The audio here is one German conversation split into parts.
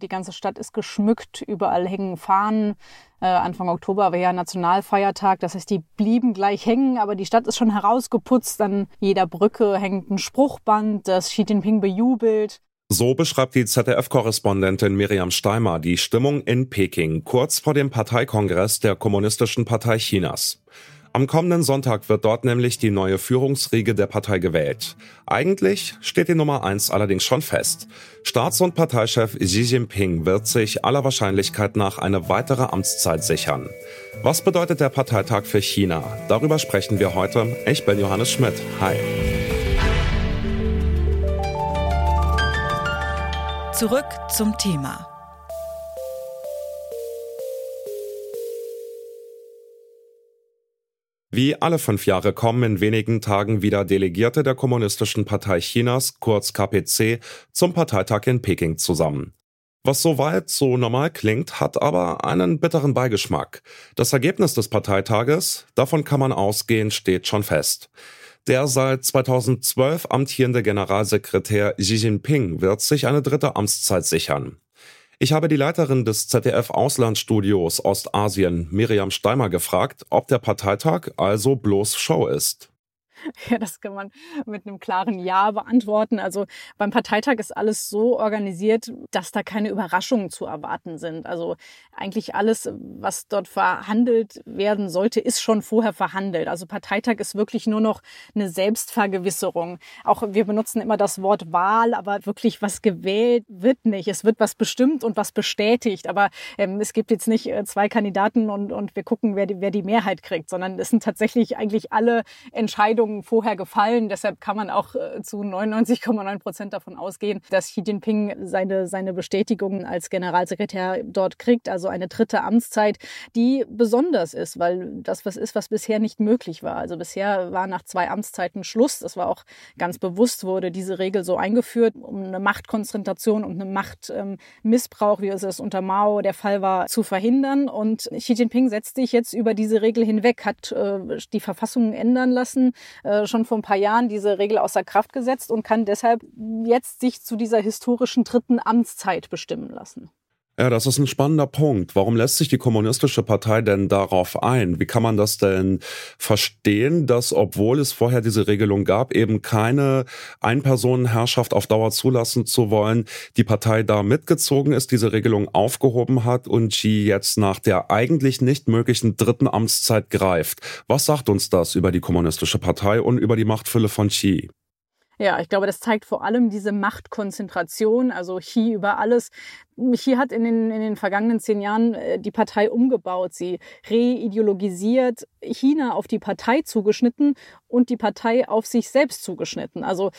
Die ganze Stadt ist geschmückt, überall hängen Fahnen. Äh, Anfang Oktober war ja Nationalfeiertag, das heißt, die blieben gleich hängen, aber die Stadt ist schon herausgeputzt. An jeder Brücke hängt ein Spruchband, das Xi Jinping bejubelt. So beschreibt die ZDF-Korrespondentin Miriam Steimer die Stimmung in Peking kurz vor dem Parteikongress der Kommunistischen Partei Chinas. Am kommenden Sonntag wird dort nämlich die neue Führungsriege der Partei gewählt. Eigentlich steht die Nummer eins allerdings schon fest. Staats- und Parteichef Xi Jinping wird sich aller Wahrscheinlichkeit nach eine weitere Amtszeit sichern. Was bedeutet der Parteitag für China? Darüber sprechen wir heute. Ich bin Johannes Schmidt. Hi. Zurück zum Thema. Wie alle fünf Jahre kommen in wenigen Tagen wieder Delegierte der Kommunistischen Partei Chinas, kurz KPC, zum Parteitag in Peking zusammen. Was soweit so normal klingt, hat aber einen bitteren Beigeschmack. Das Ergebnis des Parteitages, davon kann man ausgehen, steht schon fest. Der seit 2012 amtierende Generalsekretär Xi Jinping wird sich eine dritte Amtszeit sichern. Ich habe die Leiterin des ZDF Auslandsstudios Ostasien, Miriam Steimer, gefragt, ob der Parteitag also bloß Show ist. Ja, das kann man mit einem klaren Ja beantworten. Also beim Parteitag ist alles so organisiert, dass da keine Überraschungen zu erwarten sind. Also eigentlich alles, was dort verhandelt werden sollte, ist schon vorher verhandelt. Also Parteitag ist wirklich nur noch eine Selbstvergewisserung. Auch wir benutzen immer das Wort Wahl, aber wirklich was gewählt wird nicht. Es wird was bestimmt und was bestätigt. Aber ähm, es gibt jetzt nicht äh, zwei Kandidaten und, und wir gucken, wer die, wer die Mehrheit kriegt, sondern es sind tatsächlich eigentlich alle Entscheidungen vorher gefallen. Deshalb kann man auch äh, zu 99,9 Prozent davon ausgehen, dass Xi Jinping seine, seine Bestätigung als Generalsekretär dort kriegt. Also eine dritte Amtszeit, die besonders ist, weil das was ist, was bisher nicht möglich war. Also bisher war nach zwei Amtszeiten Schluss. Das war auch ganz bewusst, wurde diese Regel so eingeführt, um eine Machtkonzentration und eine Machtmissbrauch, wie es unter Mao der Fall war, zu verhindern. Und Xi Jinping setzt sich jetzt über diese Regel hinweg, hat äh, die Verfassung ändern lassen, äh, schon vor ein paar Jahren diese Regel außer Kraft gesetzt und kann deshalb jetzt sich zu dieser historischen dritten Amtszeit bestimmen lassen. Ja, das ist ein spannender Punkt. Warum lässt sich die Kommunistische Partei denn darauf ein? Wie kann man das denn verstehen, dass obwohl es vorher diese Regelung gab, eben keine Einpersonenherrschaft auf Dauer zulassen zu wollen, die Partei da mitgezogen ist, diese Regelung aufgehoben hat und sie jetzt nach der eigentlich nicht möglichen dritten Amtszeit greift? Was sagt uns das über die Kommunistische Partei und über die Machtfülle von Xi? Ja, ich glaube, das zeigt vor allem diese Machtkonzentration, also Xi über alles. Xi hat in den, in den vergangenen zehn Jahren äh, die Partei umgebaut, sie reideologisiert, China auf die Partei zugeschnitten und die Partei auf sich selbst zugeschnitten. Also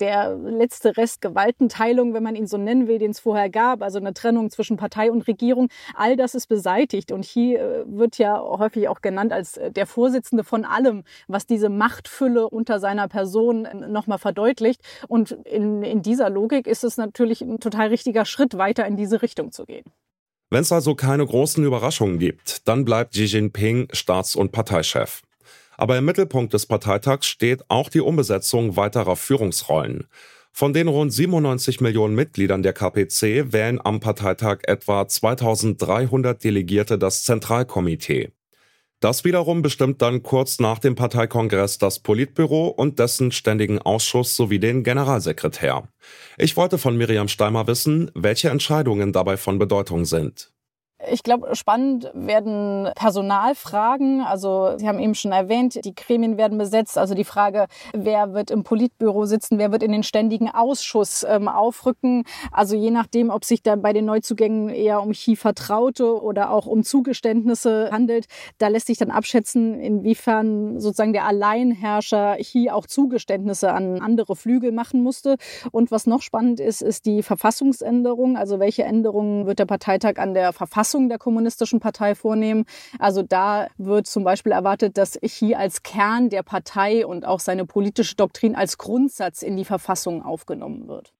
der letzte Rest Gewaltenteilung, wenn man ihn so nennen will, den es vorher gab, also eine Trennung zwischen Partei und Regierung, all das ist beseitigt. Und hier äh, wird ja häufig auch genannt als äh, der Vorsitzende von allem, was diese Machtfülle unter seiner Person äh, nochmal verdeutlicht. Und in, in dieser Logik ist es natürlich ein total richtiger Schritt, weiter in diese Richtung zu gehen. Wenn es also keine großen Überraschungen gibt, dann bleibt Xi Jinping Staats- und Parteichef. Aber im Mittelpunkt des Parteitags steht auch die Umbesetzung weiterer Führungsrollen. Von den rund 97 Millionen Mitgliedern der KPC wählen am Parteitag etwa 2300 Delegierte das Zentralkomitee. Das wiederum bestimmt dann kurz nach dem Parteikongress das Politbüro und dessen ständigen Ausschuss sowie den Generalsekretär. Ich wollte von Miriam Steimer wissen, welche Entscheidungen dabei von Bedeutung sind. Ich glaube, spannend werden Personalfragen. Also Sie haben eben schon erwähnt, die Gremien werden besetzt. Also die Frage, wer wird im Politbüro sitzen, wer wird in den ständigen Ausschuss ähm, aufrücken. Also je nachdem, ob sich da bei den Neuzugängen eher um Chi-Vertraute oder auch um Zugeständnisse handelt, da lässt sich dann abschätzen, inwiefern sozusagen der Alleinherrscher hier auch Zugeständnisse an andere Flügel machen musste. Und was noch spannend ist, ist die Verfassungsänderung. Also welche Änderungen wird der Parteitag an der Verfassung Verfassung der Kommunistischen Partei vornehmen. Also da wird zum Beispiel erwartet, dass Xi als Kern der Partei und auch seine politische Doktrin als Grundsatz in die Verfassung aufgenommen wird.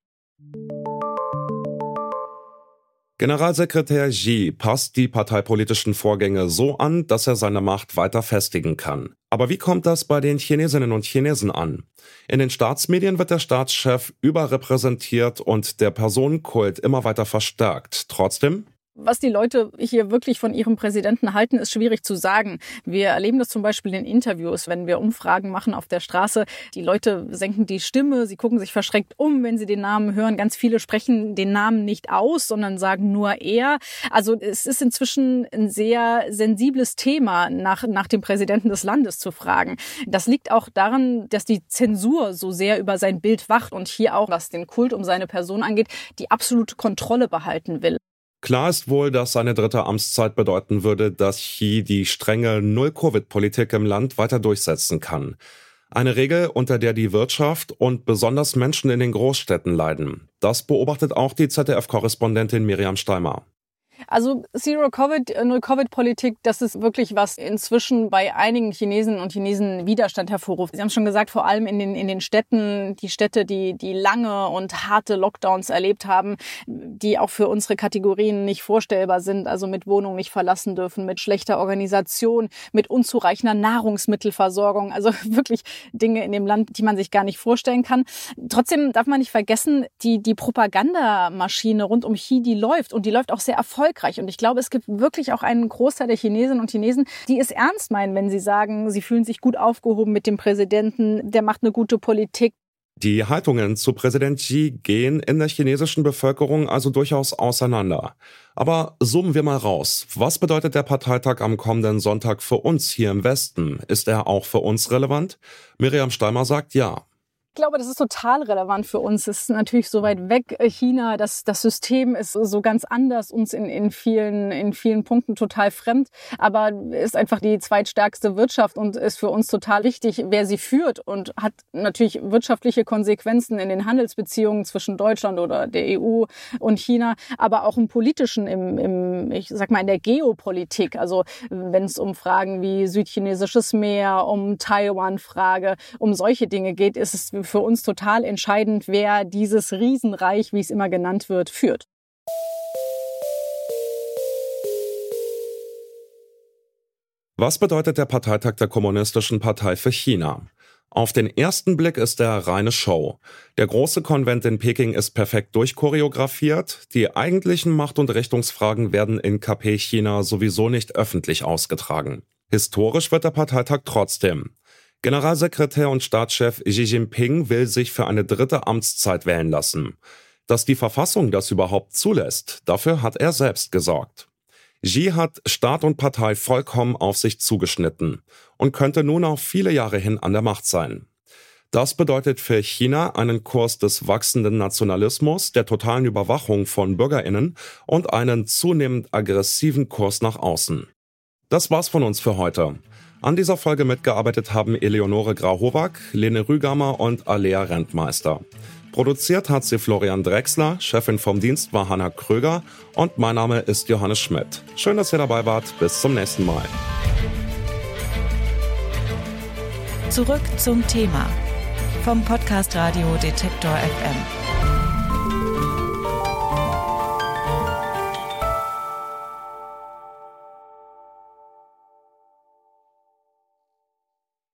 Generalsekretär Xi passt die parteipolitischen Vorgänge so an, dass er seine Macht weiter festigen kann. Aber wie kommt das bei den Chinesinnen und Chinesen an? In den Staatsmedien wird der Staatschef überrepräsentiert und der Personenkult immer weiter verstärkt. Trotzdem was die Leute hier wirklich von ihrem Präsidenten halten, ist schwierig zu sagen. Wir erleben das zum Beispiel in Interviews, wenn wir Umfragen machen auf der Straße. Die Leute senken die Stimme, sie gucken sich verschreckt um, wenn sie den Namen hören. Ganz viele sprechen den Namen nicht aus, sondern sagen nur er. Also es ist inzwischen ein sehr sensibles Thema, nach, nach dem Präsidenten des Landes zu fragen. Das liegt auch daran, dass die Zensur so sehr über sein Bild wacht und hier auch, was den Kult um seine Person angeht, die absolute Kontrolle behalten will. Klar ist wohl, dass seine dritte Amtszeit bedeuten würde, dass Xi die strenge Null-Covid-Politik im Land weiter durchsetzen kann. Eine Regel, unter der die Wirtschaft und besonders Menschen in den Großstädten leiden. Das beobachtet auch die ZDF-Korrespondentin Miriam Steimer. Also Zero Covid, äh, Null Covid Politik, das ist wirklich was inzwischen bei einigen Chinesen und Chinesen Widerstand hervorruft. Sie haben schon gesagt, vor allem in den in den Städten, die Städte, die die lange und harte Lockdowns erlebt haben, die auch für unsere Kategorien nicht vorstellbar sind, also mit Wohnungen nicht verlassen dürfen, mit schlechter Organisation, mit unzureichender Nahrungsmittelversorgung, also wirklich Dinge in dem Land, die man sich gar nicht vorstellen kann. Trotzdem darf man nicht vergessen, die die Propagandamaschine rund um Xi, die läuft und die läuft auch sehr erfolgreich erfolgreich. Und ich glaube, es gibt wirklich auch einen Großteil der Chinesinnen und Chinesen, die es ernst meinen, wenn sie sagen, sie fühlen sich gut aufgehoben mit dem Präsidenten, der macht eine gute Politik. Die Haltungen zu Präsident Xi gehen in der chinesischen Bevölkerung also durchaus auseinander. Aber zoomen wir mal raus. Was bedeutet der Parteitag am kommenden Sonntag für uns hier im Westen? Ist er auch für uns relevant? Miriam Steimer sagt ja. Ich glaube, das ist total relevant für uns. Es ist natürlich so weit weg, äh, China. Das, das System ist so ganz anders, uns in, in, vielen, in vielen Punkten total fremd, aber ist einfach die zweitstärkste Wirtschaft und ist für uns total wichtig, wer sie führt und hat natürlich wirtschaftliche Konsequenzen in den Handelsbeziehungen zwischen Deutschland oder der EU und China, aber auch im politischen, im, im ich sag mal, in der Geopolitik. Also wenn es um Fragen wie südchinesisches Meer, um Taiwan-Frage, um solche Dinge geht, ist es für uns total entscheidend, wer dieses Riesenreich, wie es immer genannt wird, führt. Was bedeutet der Parteitag der Kommunistischen Partei für China? Auf den ersten Blick ist er reine Show. Der große Konvent in Peking ist perfekt durchchoreografiert. Die eigentlichen Macht- und Richtungsfragen werden in KP China sowieso nicht öffentlich ausgetragen. Historisch wird der Parteitag trotzdem. Generalsekretär und Staatschef Xi Jinping will sich für eine dritte Amtszeit wählen lassen. Dass die Verfassung das überhaupt zulässt, dafür hat er selbst gesorgt. Xi hat Staat und Partei vollkommen auf sich zugeschnitten und könnte nun auch viele Jahre hin an der Macht sein. Das bedeutet für China einen Kurs des wachsenden Nationalismus, der totalen Überwachung von Bürgerinnen und einen zunehmend aggressiven Kurs nach außen. Das war's von uns für heute. An dieser Folge mitgearbeitet haben Eleonore Grauhovac, Lene Rügamer und Alea Rentmeister. Produziert hat sie Florian Drexler, Chefin vom Dienst war Hanna Kröger und mein Name ist Johannes Schmidt. Schön, dass ihr dabei wart. Bis zum nächsten Mal. Zurück zum Thema vom Podcast Radio Detektor FM.